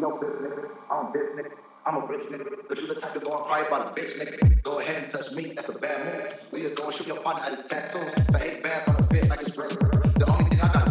bitch, nigga. I'm a bitch nigga. But you look at the gall fight by a bitch, nigga. Go ahead and touch me, that's a bad move. We are going to shoot your partner at his tattoos. For eight bands on the fit like it's real. The only thing I got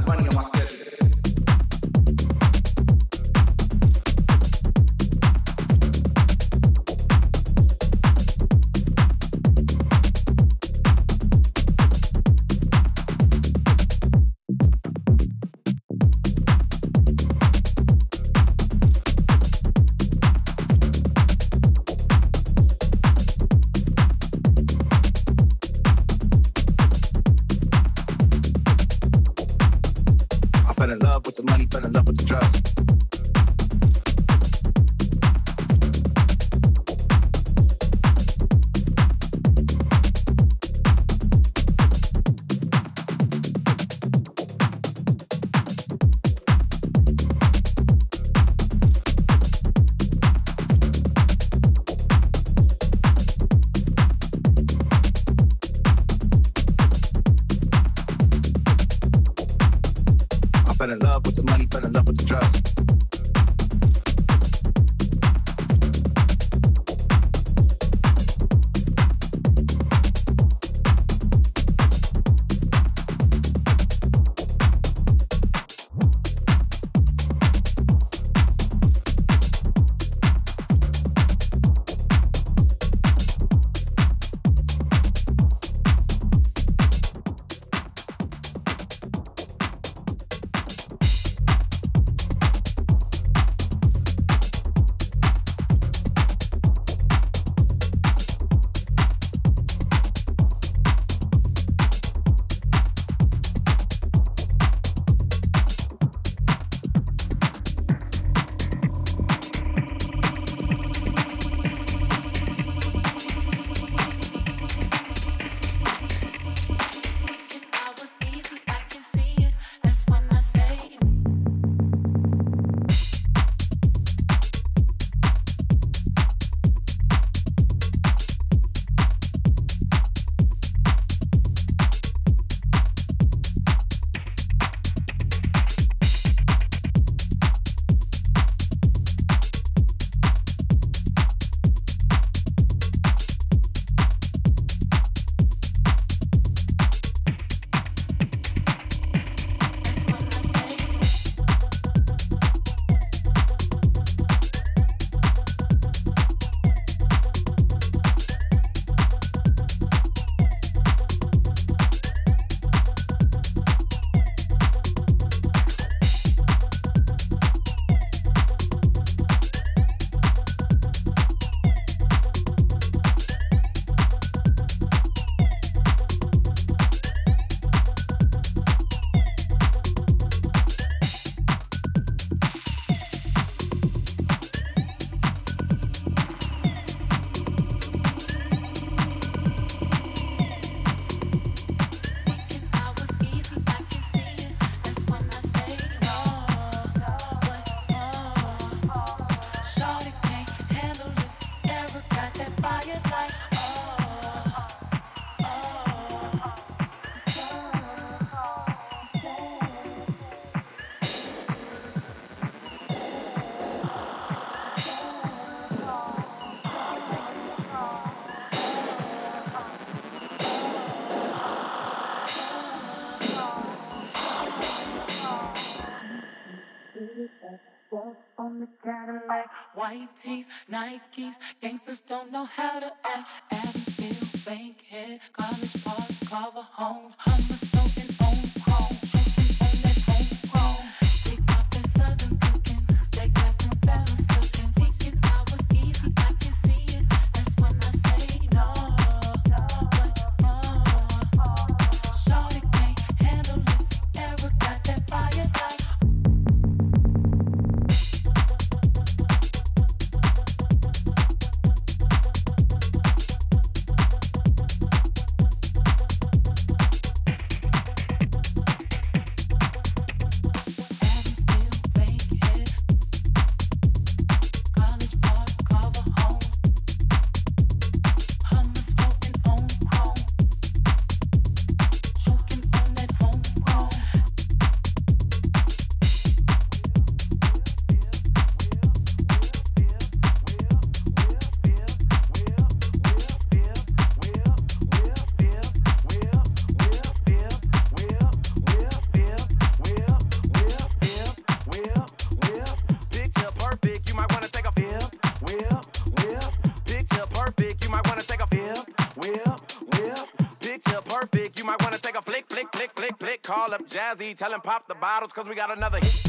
white tees, Nikes. Gangsters don't know how to act. Avenue, Bankhead, College Park, Carver Homes. Jazzy, tell him pop the bottles, cause we got another hit.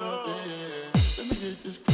Let me get this.